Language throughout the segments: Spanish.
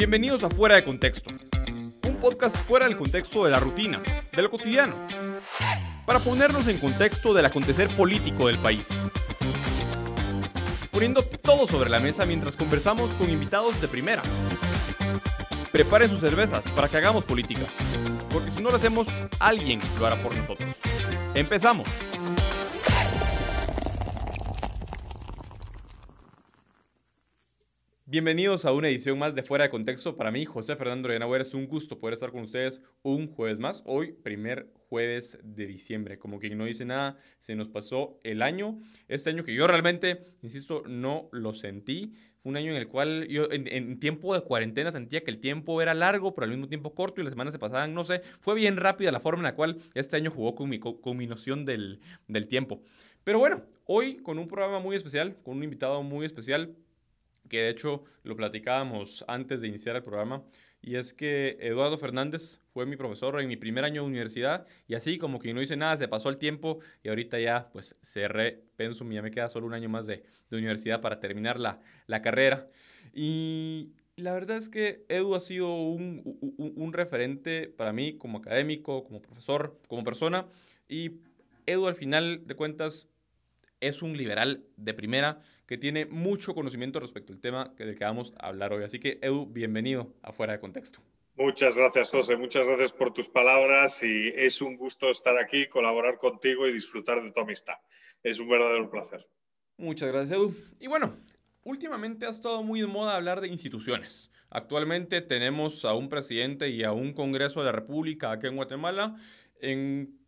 Bienvenidos a Fuera de Contexto, un podcast fuera del contexto de la rutina, de lo cotidiano, para ponernos en contexto del acontecer político del país. Poniendo todo sobre la mesa mientras conversamos con invitados de primera. Preparen sus cervezas para que hagamos política, porque si no lo hacemos, alguien lo hará por nosotros. Empezamos. Bienvenidos a una edición más de Fuera de Contexto. Para mí, José Fernando Reynauer, es un gusto poder estar con ustedes un jueves más. Hoy, primer jueves de diciembre. Como que no dice nada, se nos pasó el año. Este año que yo realmente, insisto, no lo sentí. Fue un año en el cual yo en, tiempo de cuarentena sentía que el tiempo era largo, pero al mismo tiempo corto y las semanas se pasaban, no sé. Fue bien rápida la forma en la cual este año jugó con mi, con noción del, del tiempo. Pero bueno, hoy con un programa muy especial, con un invitado muy especial que de hecho lo platicábamos antes de iniciar el programa, y es que Eduardo Fernández fue mi profesor en mi primer año de universidad, y así como que no hice nada, se pasó el tiempo, y ahorita ya pues cerré Pensum, ya me queda solo un año más de, de universidad para terminar la, la carrera. Y la verdad es que Edu ha sido un, un, un, referente para mí como académico, como profesor, como persona. Y Edu al final de cuentas es un liberal de primera que tiene mucho conocimiento respecto al tema del que vamos a hablar hoy. Así que, Edu, bienvenido a Fuera de Contexto. Muchas gracias, José. Muchas gracias por tus palabras y es un gusto estar aquí, colaborar contigo y disfrutar de tu amistad. Es un verdadero placer. Muchas gracias, Edu. Y bueno, últimamente ha estado muy de moda hablar de instituciones. Actualmente tenemos a un presidente y a un Congreso de la República aquí en Guatemala en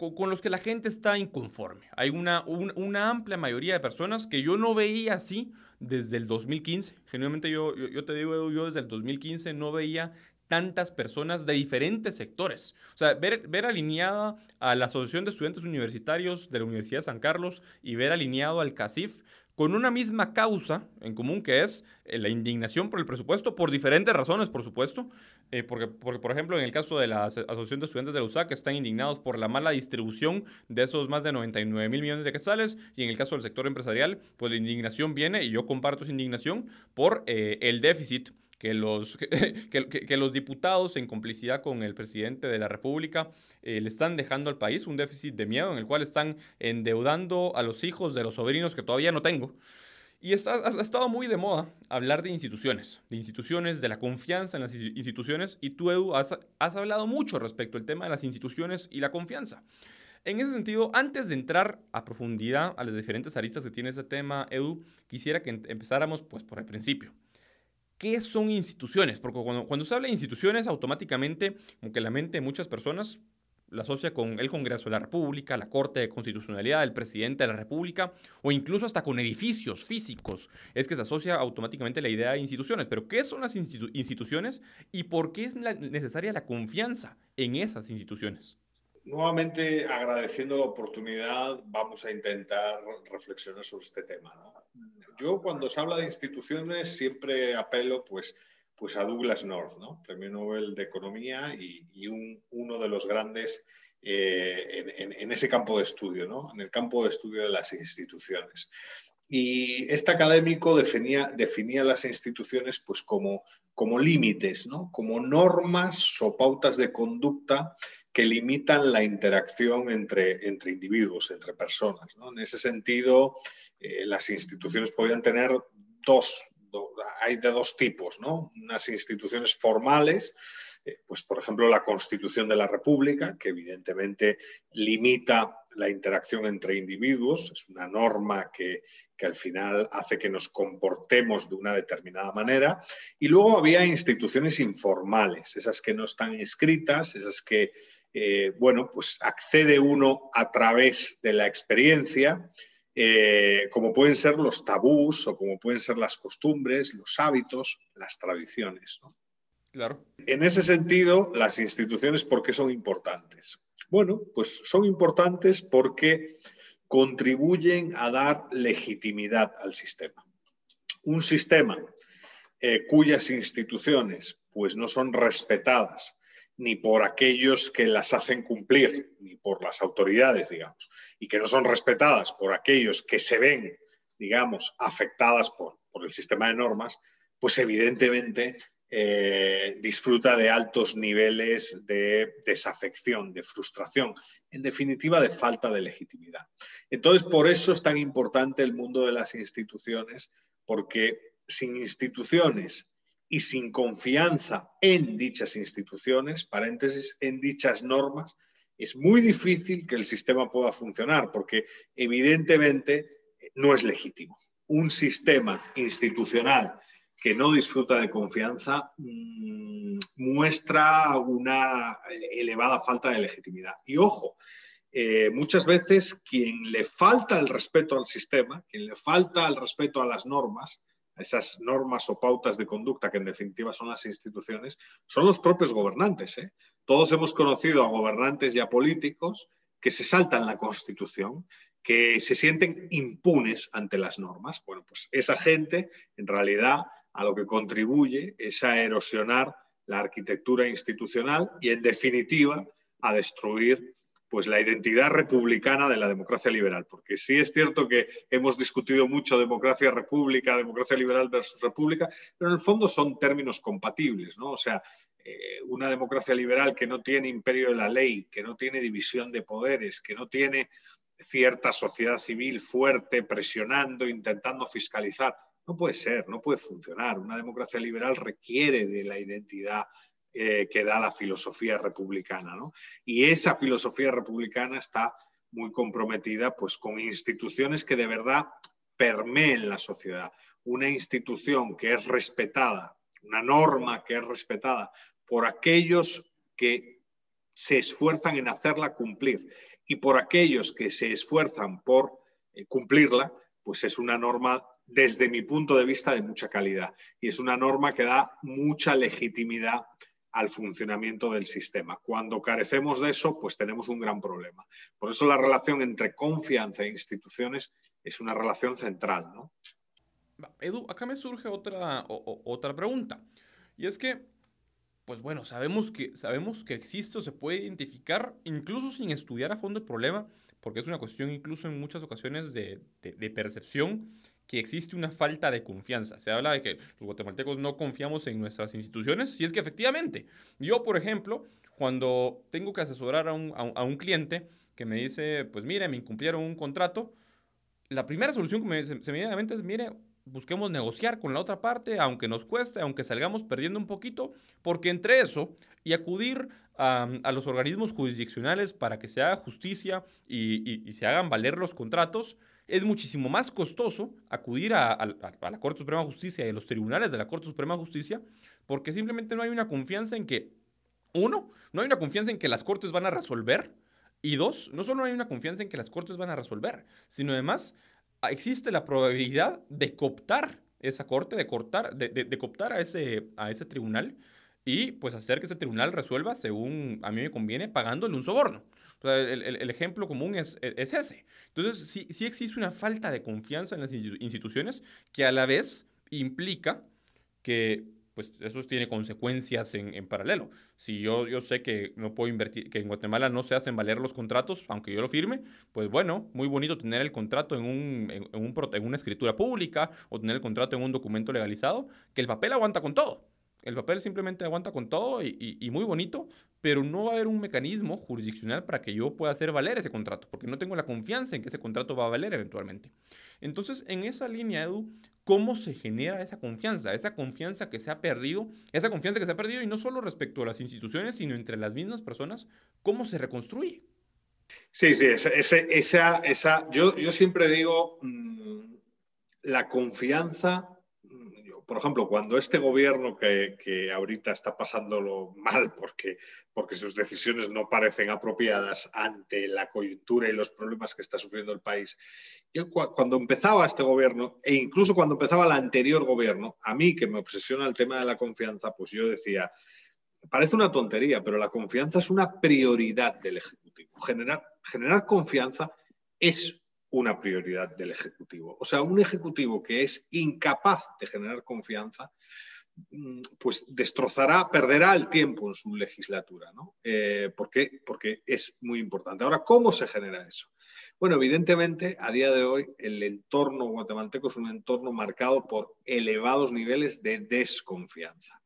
con, los que la gente está inconforme. Hay una, una amplia mayoría de personas que yo no veía así desde el 2015. Genuinamente yo, yo, te digo, yo desde el 2015 no veía tantas personas de diferentes sectores. O sea, ver, ver alineada a la Asociación de Estudiantes Universitarios de la Universidad de San Carlos y ver alineado al CACIF con una misma causa en común que es eh, la indignación por el presupuesto, por diferentes razones, por supuesto, eh, porque, porque, por ejemplo, en el caso de la Asociación de Estudiantes de la USAC están indignados por la mala distribución de esos más de 99 mil millones de quetzales, y en el caso del sector empresarial, pues la indignación viene, y yo comparto esa indignación, por eh, el déficit que los, que, los diputados, en complicidad con el presidente de la República, eh, le están dejando al país un déficit de miedo en el cual están endeudando a los hijos de los sobrinos que todavía no tengo. Y está, ha, estado muy de moda hablar de instituciones, de instituciones, de la confianza en las instituciones. Y tú, Edu, has, has hablado mucho respecto al tema de las instituciones y la confianza. En ese sentido, antes de entrar a profundidad a las diferentes aristas que tiene ese tema, Edu, quisiera que empezáramos pues, por el principio. ¿Qué son instituciones? Porque cuando, cuando se habla de instituciones, automáticamente, como que la mente de muchas personas la asocia con el Congreso de la República, la Corte de Constitucionalidad, el presidente de la República, o incluso hasta con edificios físicos. Es que se asocia automáticamente la idea de instituciones. Pero, ¿qué son las instituciones y por qué es necesaria la confianza en esas instituciones? Nuevamente, agradeciendo la oportunidad, vamos a intentar reflexionar sobre este tema. Yo cuando se habla de instituciones siempre apelo pues, pues a Douglas North, ¿no? Premio Nobel de Economía y, un, uno de los grandes eh, en, en, ese campo de estudio, ¿no? en el campo de estudio de las instituciones. Y este académico definía, definía las instituciones pues, como, como límites, ¿no? como normas o pautas de conducta que limitan la interacción entre, entre individuos, entre personas. En ese sentido, eh, las instituciones podrían tener dos, hay de dos tipos, ¿no? unas instituciones formales, pues por ejemplo la Constitución de la República, que evidentemente limita la interacción entre individuos, es una norma que, que, al final hace que nos comportemos de una determinada manera. Y luego había instituciones informales, esas que no están escritas, esas que, eh, bueno, pues accede uno a través de la experiencia, eh, como pueden ser los tabús o como pueden ser las costumbres, los hábitos, las tradiciones. En ese sentido, las instituciones, ¿por qué son importantes? Bueno, pues son importantes porque contribuyen a dar legitimidad al sistema. Un sistema eh, cuyas instituciones pues no son respetadas ni por aquellos que las hacen cumplir, ni por las autoridades, digamos, y que no son respetadas por aquellos que se ven, digamos, afectadas por, por el sistema de normas, pues evidentemente eh, disfruta de altos niveles de desafección, de frustración, en definitiva de falta de legitimidad. Entonces, por eso es tan importante el mundo de las instituciones, porque sin instituciones y sin confianza en dichas instituciones, paréntesis, en dichas normas, es muy difícil que el sistema pueda funcionar, porque evidentemente no es legítimo. Un sistema institucional que no disfruta de confianza mm, muestra una elevada falta de legitimidad. Y ojo, eh, muchas veces quien le falta el respeto al sistema, quien le falta el respeto a las normas, a esas normas o pautas de conducta que en definitiva son las instituciones, son los propios gobernantes. ¿eh? Todos hemos conocido a gobernantes y a políticos que se saltan la Constitución, que se sienten impunes ante las normas. Bueno, pues esa gente en realidad a lo que contribuye es a erosionar la arquitectura institucional y, en definitiva, a destruir pues, la identidad republicana de la democracia liberal. Porque sí es cierto que hemos discutido mucho democracia república, democracia liberal versus república, pero en el fondo son términos compatibles. ¿no? O sea, eh, una democracia liberal que no tiene imperio de la ley, que no tiene división de poderes, que no tiene cierta sociedad civil fuerte presionando, intentando fiscalizar, no puede ser, no puede funcionar. Una democracia liberal requiere de la identidad eh, que da la filosofía republicana. Y esa filosofía republicana está muy comprometida pues, con instituciones que de verdad permeen la sociedad. Una institución que es respetada, una norma que es respetada por aquellos que se esfuerzan en hacerla cumplir y por aquellos que se esfuerzan por eh, cumplirla, pues es una norma desde mi punto de vista, de mucha calidad. Y es una norma que da mucha legitimidad al funcionamiento del sistema. Cuando carecemos de eso, pues tenemos un gran problema. Por eso la relación entre confianza e instituciones es una relación central. ¿no? Edu, acá me surge otra, otra pregunta. Y es que, pues bueno, sabemos que, sabemos que existe o se puede identificar, incluso sin estudiar a fondo el problema, porque es una cuestión incluso en muchas ocasiones de, de percepción que existe una falta de confianza. Se habla de que los guatemaltecos no confiamos en nuestras instituciones, y es que efectivamente, yo, por ejemplo, cuando tengo que asesorar a un, a un, cliente que me dice, pues mire, me incumplieron un contrato, la primera solución que me, se, me viene a la mente es, mire, busquemos negociar con la otra parte, aunque nos cueste, aunque salgamos perdiendo un poquito, porque entre eso y acudir a, a los organismos jurisdiccionales para que se haga justicia y, y se hagan valer los contratos, es muchísimo más costoso acudir a, la Corte Suprema de Justicia y a los tribunales de la Corte Suprema de Justicia porque simplemente no hay una confianza en que, uno, no hay una confianza en que las Cortes van a resolver y dos, no solo no hay una confianza en que las Cortes van a resolver, sino además existe la probabilidad de cooptar esa Corte, de, cortar, de, cooptar a ese, a ese tribunal y pues hacer que ese tribunal resuelva según a mí me conviene pagándole un soborno el, ejemplo común es, ese. Entonces, sí, sí existe una falta de confianza en las instituciones que a la vez implica que pues eso tiene consecuencias en, paralelo. Si yo, yo sé que no puedo invertir, que en Guatemala no se hacen valer los contratos, aunque yo lo firme, pues bueno, muy bonito tener el contrato en, un, en, un, en una escritura pública o tener el contrato en un documento legalizado, que el papel aguanta con todo. El papel simplemente aguanta con todo y, muy bonito, pero no va a haber un mecanismo jurisdiccional para que yo pueda hacer valer ese contrato, porque no tengo la confianza en que ese contrato va a valer eventualmente. Entonces, en esa línea, Edu, ¿cómo se genera esa confianza? Esa confianza que se ha perdido, esa confianza que se ha perdido y no solo respecto a las instituciones, sino entre las mismas personas, ¿cómo se reconstruye? Sí, sí, esa, esa, yo, yo siempre digo, mm, la confianza por ejemplo, cuando este gobierno que, ahorita está pasándolo mal porque, porque sus decisiones no parecen apropiadas ante la coyuntura y los problemas que está sufriendo el país, yo cuando empezaba este gobierno, e incluso cuando empezaba el anterior gobierno, a mí que me obsesiona el tema de la confianza, pues yo decía, parece una tontería, pero la confianza es una prioridad del Ejecutivo. Generar, generar confianza es una prioridad del Ejecutivo. O sea, un Ejecutivo que es incapaz de generar confianza mm, pues destrozará, perderá el tiempo en su legislatura. ¿no? Eh. Porque es muy importante. Ahora, ¿cómo se genera eso? Bueno, evidentemente, a día de hoy, el entorno guatemalteco es un entorno marcado por elevados niveles de desconfianza.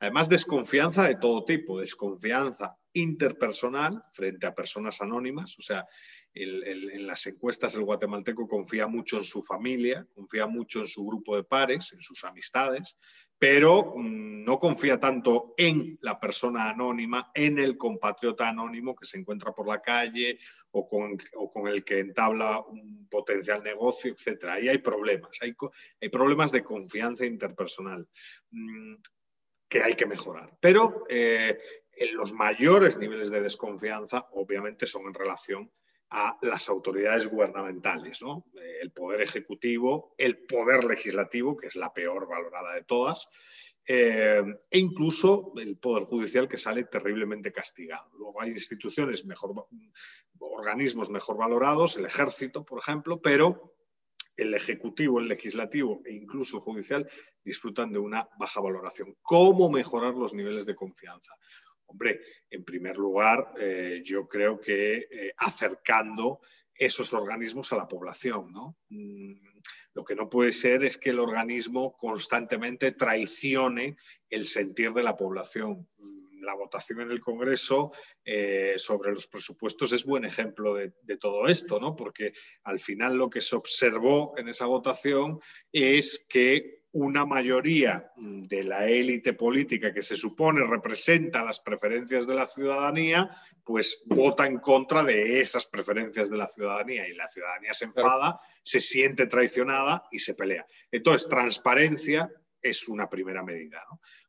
Además, desconfianza de todo tipo, desconfianza interpersonal frente a personas anónimas, o sea, en las encuestas el guatemalteco confía mucho en su familia, confía mucho en su grupo de pares, en sus amistades, pero mm, no confía tanto en la persona anónima, en el compatriota anónimo que se encuentra por la calle o con, el que entabla un potencial negocio, etc. Ahí hay problemas, hay, problemas de confianza interpersonal mm, que hay que mejorar. Pero eh, los mayores niveles de desconfianza, obviamente, son en relación a las autoridades gubernamentales, ¿no? el poder ejecutivo, el poder legislativo, que es la peor valorada de todas, eh, e incluso el poder judicial que sale terriblemente castigado. Luego hay instituciones mejor, organismos mejor valorados, el ejército, por ejemplo, pero el ejecutivo, el legislativo e incluso el judicial disfrutan de una baja valoración. ¿Cómo mejorar los niveles de confianza? Hombre, en primer lugar, eh, yo creo que eh, acercando esos organismos a la población. ¿no? Mm, lo que no puede ser es que el organismo constantemente traicione el sentir de la población. La votación en el Congreso eh, sobre los presupuestos es buen ejemplo de, de, todo esto, ¿no? porque al final lo que se observó en esa votación es que una mayoría de la élite política que se supone representa las preferencias de la ciudadanía, pues vota en contra de esas preferencias de la ciudadanía y la ciudadanía se enfada, se siente traicionada y se pelea. Entonces, transparencia es una primera medida.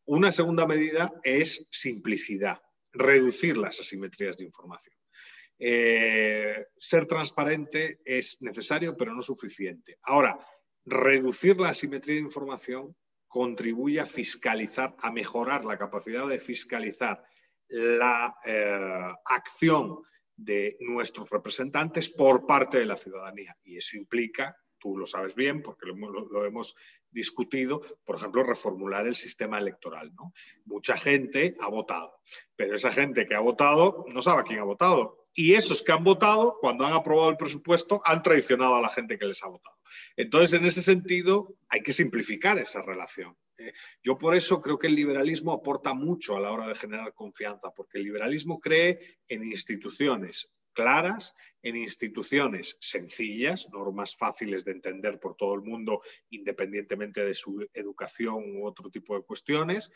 Una segunda medida es simplicidad, reducir las asimetrías de información. Eh, ser transparente es necesario, pero no suficiente. Ahora, reducir la asimetría de información contribuye a fiscalizar, a mejorar la capacidad de fiscalizar la eh, acción de nuestros representantes por parte de la ciudadanía. Y eso implica, tú lo sabes bien porque lo, hemos discutido, por ejemplo, reformular el sistema electoral. ¿no? Mucha gente ha votado, pero esa gente que ha votado no sabe a quién ha votado y esos que han votado, cuando han aprobado el presupuesto, han traicionado a la gente que les ha votado. Entonces, en ese sentido, hay que simplificar esa relación. ¿eh? Yo por eso creo que el liberalismo aporta mucho a la hora de generar confianza, porque el liberalismo cree en instituciones claras, en instituciones sencillas, normas fáciles de entender por todo el mundo, independientemente de su educación u otro tipo de cuestiones,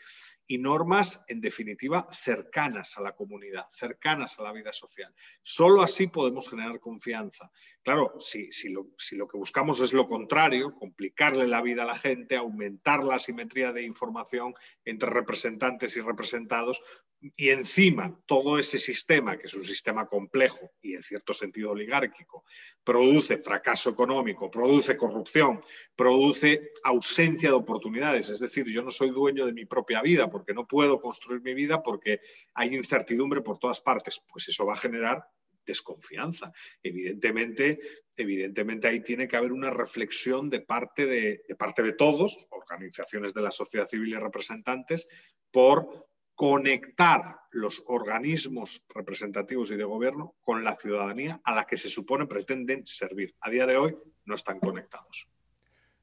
y normas, en definitiva, cercanas a la comunidad, cercanas a la vida social. Solo así podemos generar confianza. Claro, si, lo, si lo que buscamos es lo contrario, complicarle la vida a la gente, aumentar la asimetría de información entre representantes y representados, y encima todo ese sistema, que es un sistema complejo y en cierto sentido oligárquico, produce fracaso económico, produce corrupción, produce ausencia de oportunidades. Es decir, yo no soy dueño de mi propia vida porque no puedo construir mi vida porque hay incertidumbre por todas partes. Pues eso va a generar desconfianza. Evidentemente, evidentemente ahí tiene que haber una reflexión de parte de, de parte de todos, organizaciones de la sociedad civil y representantes, por conectar los organismos representativos y de gobierno con la ciudadanía a la que se supone pretenden servir. A día de hoy no están conectados.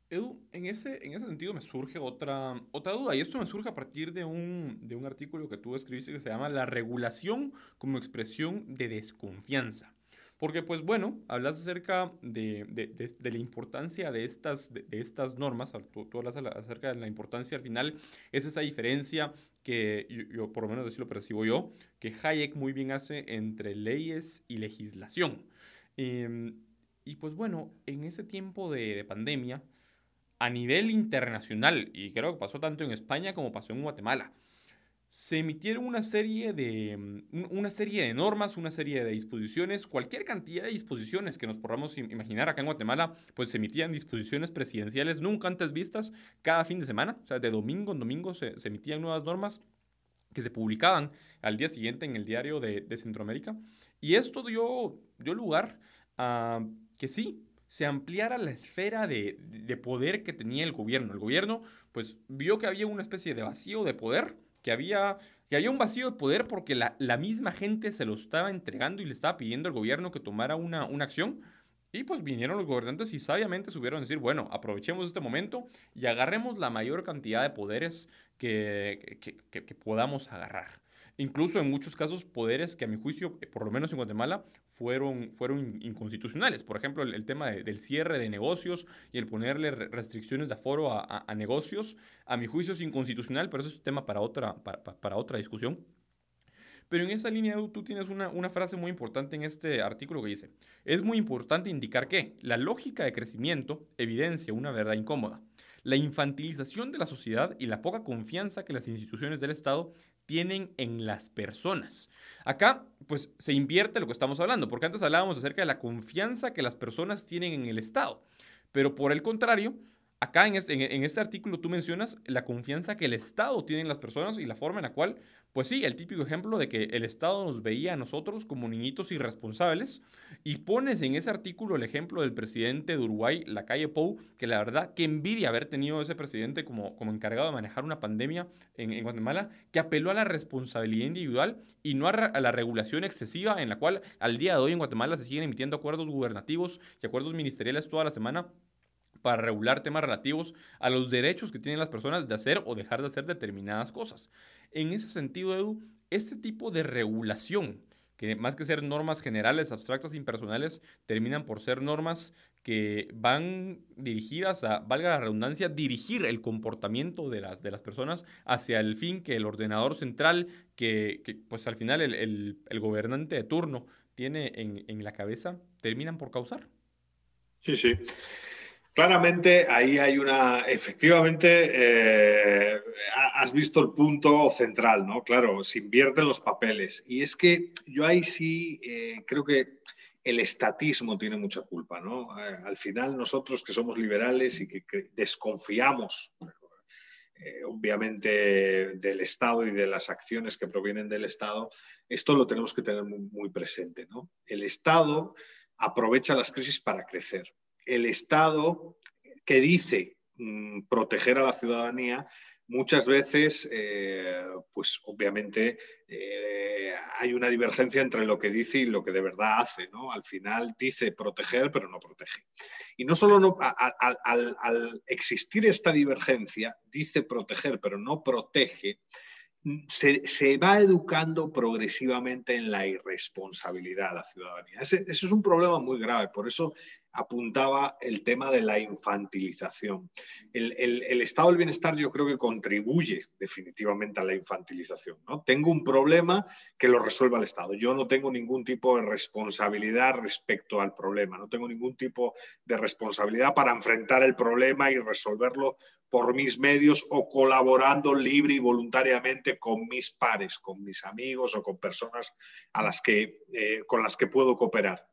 Edu, en ese, en ese sentido me surge otra, otra duda, y esto me surge a partir de un, de un artículo que tú escribiste que se llama La regulación como expresión de desconfianza. Porque, pues bueno, hablas acerca de, de, la importancia de estas, de, estas normas, tú, tú, hablas acerca de la importancia al final, es esa diferencia que yo, por lo menos así lo percibo yo, que Hayek muy bien hace entre leyes y legislación. Em, y pues bueno, en ese tiempo de, pandemia, a nivel internacional, y creo que pasó tanto en España como pasó en Guatemala, se emitieron una serie de, una serie de normas, una serie de disposiciones, cualquier cantidad de disposiciones que nos podamos imaginar acá en Guatemala, pues se emitían disposiciones presidenciales nunca antes vistas cada fin de semana, o sea, de domingo en domingo se, se emitían nuevas normas que se publicaban al día siguiente en el diario de, de Centroamérica. Y esto dio, dio lugar a que sí, se ampliara la esfera de, poder que tenía el gobierno. El gobierno, pues, vio que había una especie de vacío de poder, que había, que había un vacío de poder porque la, misma gente se lo estaba entregando y le estaba pidiendo al gobierno que tomara una, una acción. Y pues vinieron los gobernantes y sabiamente subieron a decir, bueno, aprovechemos este momento y agarremos la mayor cantidad de poderes que, que podamos agarrar. Incluso en muchos casos poderes que a mi juicio, por lo menos en Guatemala, fueron, fueron inconstitucionales. Por ejemplo, el, tema del cierre de negocios y el ponerle restricciones de aforo a, negocios, a mi juicio es inconstitucional, pero eso es tema para otra, para, otra discusión. Pero en esa línea tú tienes una, una, frase muy importante en este artículo que dice, es muy importante indicar que la lógica de crecimiento evidencia una verdad incómoda. La infantilización de la sociedad y la poca confianza que las instituciones del Estado tienen en las personas. Acá, pues, se invierte lo que estamos hablando, porque antes hablábamos acerca de la confianza que las personas tienen en el Estado, pero por el contrario, acá en este, artículo tú mencionas la confianza que el Estado tiene en las personas y la forma en la cual pues sí, el típico ejemplo de que el Estado nos veía a nosotros como niñitos irresponsables y pones en ese artículo el ejemplo del presidente de Uruguay, la calle Pou, que la verdad, que envidia haber tenido ese presidente como, como encargado de manejar una pandemia en, Guatemala, que apeló a la responsabilidad individual y no a, a, la regulación excesiva en la cual al día de hoy en Guatemala se siguen emitiendo acuerdos gubernativos y acuerdos ministeriales toda la semana para regular temas relativos a los derechos que tienen las personas de hacer o dejar de hacer determinadas cosas. En ese sentido, Edu, este tipo de regulación, que más que ser normas generales, abstractas, impersonales, terminan por ser normas que van dirigidas a, valga la redundancia, dirigir el comportamiento de las, de las personas hacia el fin que el ordenador central, que, pues al final el, gobernante de turno tiene en, en la cabeza, terminan por causar. Sí, sí. Claramente ahí hay una, efectivamente, eh, has visto el punto central, ¿no? Claro, se invierten los papeles. Y es que yo ahí sí eh, creo que el estatismo tiene mucha culpa, ¿no? Eh, al final nosotros que somos liberales y que, desconfiamos, obviamente, del Estado y de las acciones que provienen del Estado, esto lo tenemos que tener muy, muy presente, ¿no? El Estado aprovecha las crisis para crecer el Estado que dice mm, proteger a la ciudadanía, muchas veces, eh, pues obviamente eh, hay una divergencia entre lo que dice y lo que de verdad hace. ¿no? Al final dice proteger, pero no protege. Y no solo no, al, existir esta divergencia, dice proteger, pero no protege, se, va educando progresivamente en la irresponsabilidad a la ciudadanía. Ese, ese, es un problema muy grave. Por eso apuntaba el tema de la infantilización. El, estado del bienestar yo creo que contribuye definitivamente a la infantilización. ¿no? Tengo un problema que lo resuelva el Estado. Yo no tengo ningún tipo de responsabilidad respecto al problema, no tengo ningún tipo de responsabilidad para enfrentar el problema y resolverlo por mis medios o colaborando libre y voluntariamente con mis pares, con mis amigos o con personas a las que, eh, con las que puedo cooperar.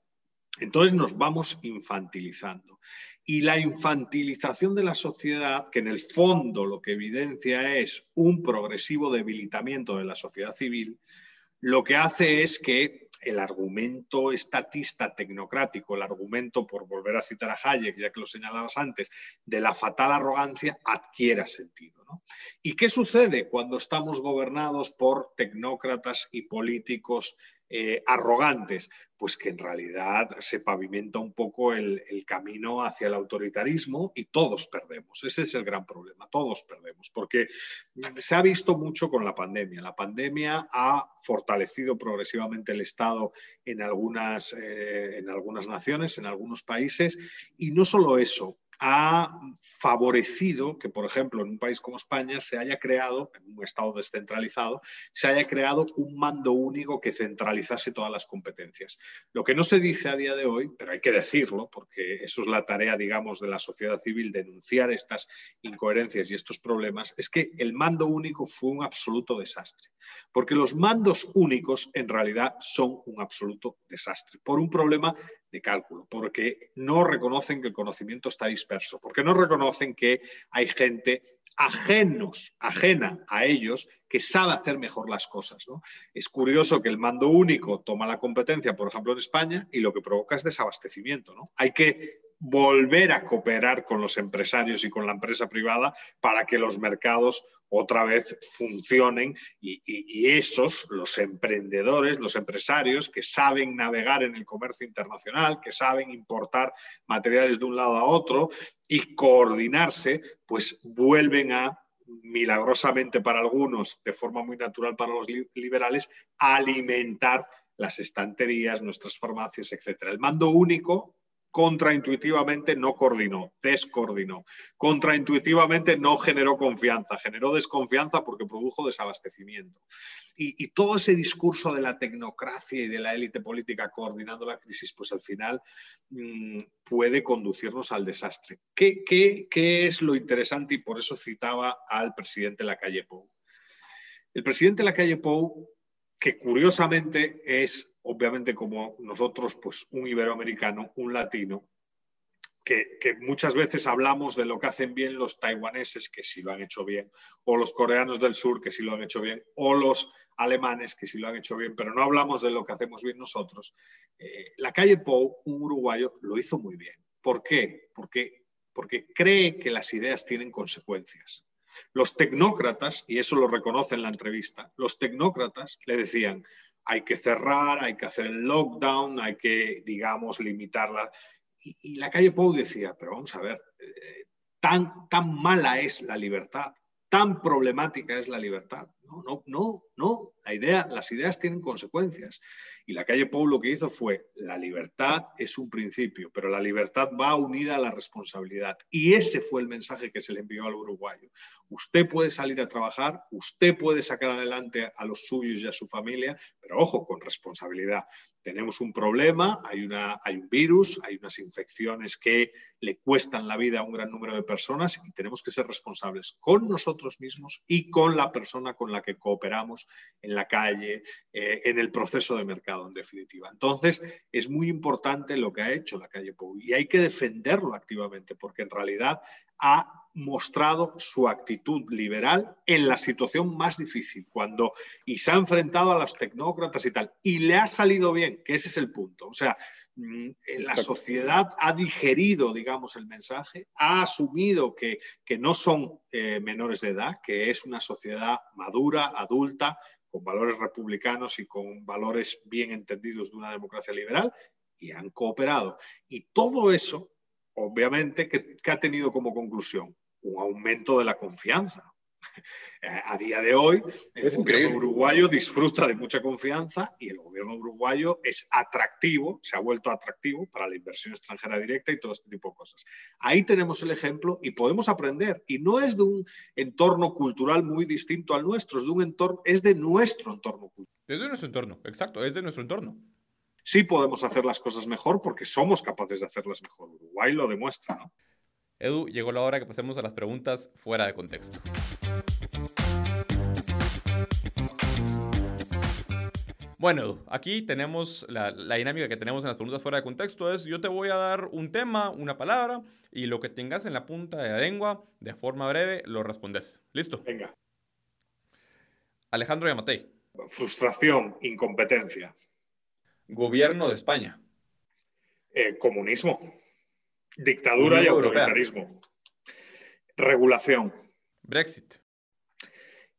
Entonces nos vamos infantilizando. Y la infantilización de la sociedad, que en el fondo lo que evidencia es un progresivo debilitamiento de la sociedad civil, lo que hace es que el argumento estatista tecnocrático, el argumento, por volver a citar a Hayek, ya que lo señalabas antes, de la fatal arrogancia, adquiera sentido. ¿Y qué sucede cuando estamos gobernados por tecnócratas y políticos eh, arrogantes, pues que en realidad se pavimenta un poco el, camino hacia el autoritarismo y todos perdemos. Ese es el gran problema, todos perdemos, porque se ha visto mucho con la pandemia. La pandemia ha fortalecido progresivamente el Estado en algunas, eh, en algunas naciones, en algunos países, y no solo eso, ha favorecido que, por ejemplo, en un país como España se haya creado, en un Estado descentralizado, se haya creado un mando único que centralizase todas las competencias. Lo que no se dice a día de hoy, pero hay que decirlo, porque eso es la tarea, digamos, de la sociedad civil, denunciar estas incoherencias y estos problemas, es que el mando único fue un absoluto desastre. Porque los mandos únicos en realidad son un absoluto desastre, por un problema de cálculo, porque no reconocen que el conocimiento está porque no reconocen que hay gente ajenos, ajena a ellos, que sabe hacer mejor las cosas. Es curioso que el mando único toma la competencia, por ejemplo, en España, y lo que provoca es desabastecimiento. Hay que volver a cooperar con los empresarios y con la empresa privada para que los mercados otra vez funcionen y, esos, los emprendedores, los empresarios que saben navegar en el comercio internacional, que saben importar materiales de un lado a otro y coordinarse, pues vuelven a milagrosamente para algunos, de forma muy natural para los liberales, alimentar las estanterías, nuestras farmacias, etc. El mando único contraintuitivamente no coordinó, descoordinó. Contraintuitivamente no generó confianza, generó desconfianza porque produjo desabastecimiento. Y, todo ese discurso de la tecnocracia y de la élite política coordinando la crisis, pues al final mm, puede conducirnos al desastre. ¿Qué, qué, es lo interesante? Y por eso citaba al presidente Lacalle Pou. El presidente Lacalle Pou, que curiosamente es obviamente como nosotros, pues un iberoamericano, un latino, que, muchas veces hablamos de lo que hacen bien los taiwaneses, que sí lo han hecho bien, o los coreanos del sur, que sí lo han hecho bien, o los alemanes, que sí lo han hecho bien, pero no hablamos de lo que hacemos bien nosotros. Eh, la calle Pou, un uruguayo, lo hizo muy bien. ¿Por qué? Porque, porque cree que las ideas tienen consecuencias. Los tecnócratas, y eso lo reconoce en la entrevista, los tecnócratas le decían, hay que cerrar, hay que hacer el lockdown, hay que, digamos, limitarla. Y, la calle Pou decía, pero vamos a ver, eh, tan, tan mala es la libertad, tan problemática es la libertad. No, no, no. La idea, las ideas tienen consecuencias. Y la calle Pou lo que hizo fue, la libertad es un principio, pero la libertad va unida a la responsabilidad. Y ese fue el mensaje que se le envió al uruguayo. Usted puede salir a trabajar, usted puede sacar adelante a los suyos y a su familia, pero ojo, con responsabilidad. Tenemos un problema, hay, una, hay un virus, hay unas infecciones que le cuestan la vida a un gran número de personas y tenemos que ser responsables con nosotros mismos y con la persona con la que cooperamos en la calle, eh, en el proceso de mercado, en definitiva. Entonces, es muy importante lo que ha hecho la calle Pou y hay que defenderlo activamente porque en realidad ha mostrado su actitud liberal en la situación más difícil, cuando y se ha enfrentado a los tecnócratas y tal, y le ha salido bien, que ese es el punto. O sea, la sociedad ha digerido, digamos, el mensaje, ha asumido que, que no son eh, menores de edad, que es una sociedad madura, adulta, con valores republicanos y con valores bien entendidos de una democracia liberal, y han cooperado. Y todo eso obviamente, ¿qué, ha tenido como conclusión? Un aumento de la confianza. A día de hoy, el gobierno uruguayo disfruta de mucha confianza y el gobierno uruguayo es atractivo, se ha vuelto atractivo para la inversión extranjera directa y todo este tipo de cosas. Ahí tenemos el ejemplo y podemos aprender. Y no es de un entorno cultural muy distinto al nuestro, es de un entorno, es de nuestro entorno cultural. Es de nuestro entorno, exacto, es de nuestro entorno sí podemos hacer las cosas mejor porque somos capaces de hacerlas mejor. Uruguay lo demuestra, ¿no? Edu, llegó la hora que pasemos a las preguntas fuera de contexto. Bueno, Edu, aquí tenemos la, la, dinámica que tenemos en las preguntas fuera de contexto es yo te voy a dar un tema, una palabra y lo que tengas en la punta de la lengua, de forma breve, lo respondes. ¿Listo? Venga. Alejandro Yamatei. Frustración, incompetencia. Gobierno de España. Eh, comunismo. Dictadura y autoritarismo. Regulación. Brexit.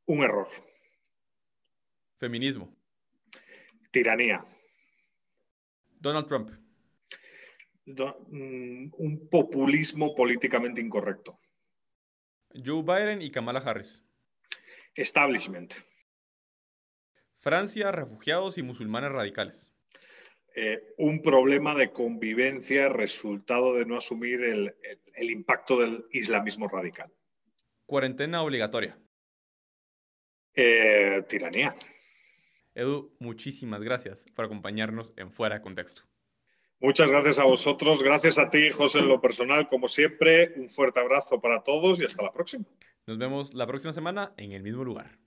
Un error. Feminismo. Tiranía. Donald Trump. Mm, un populismo políticamente incorrecto. Joe Biden y Kamala Harris. Establishment. Francia, refugiados y musulmanes radicales. Eh, un problema de convivencia resultado de no asumir el, impacto del islamismo radical. Cuarentena obligatoria. Eh, tiranía. Edu, muchísimas gracias por acompañarnos en Fuera de Contexto. Muchas gracias a vosotros, gracias a ti, José, en lo personal, como siempre. Un fuerte abrazo para todos y hasta la próxima. Nos vemos la próxima semana en el mismo lugar.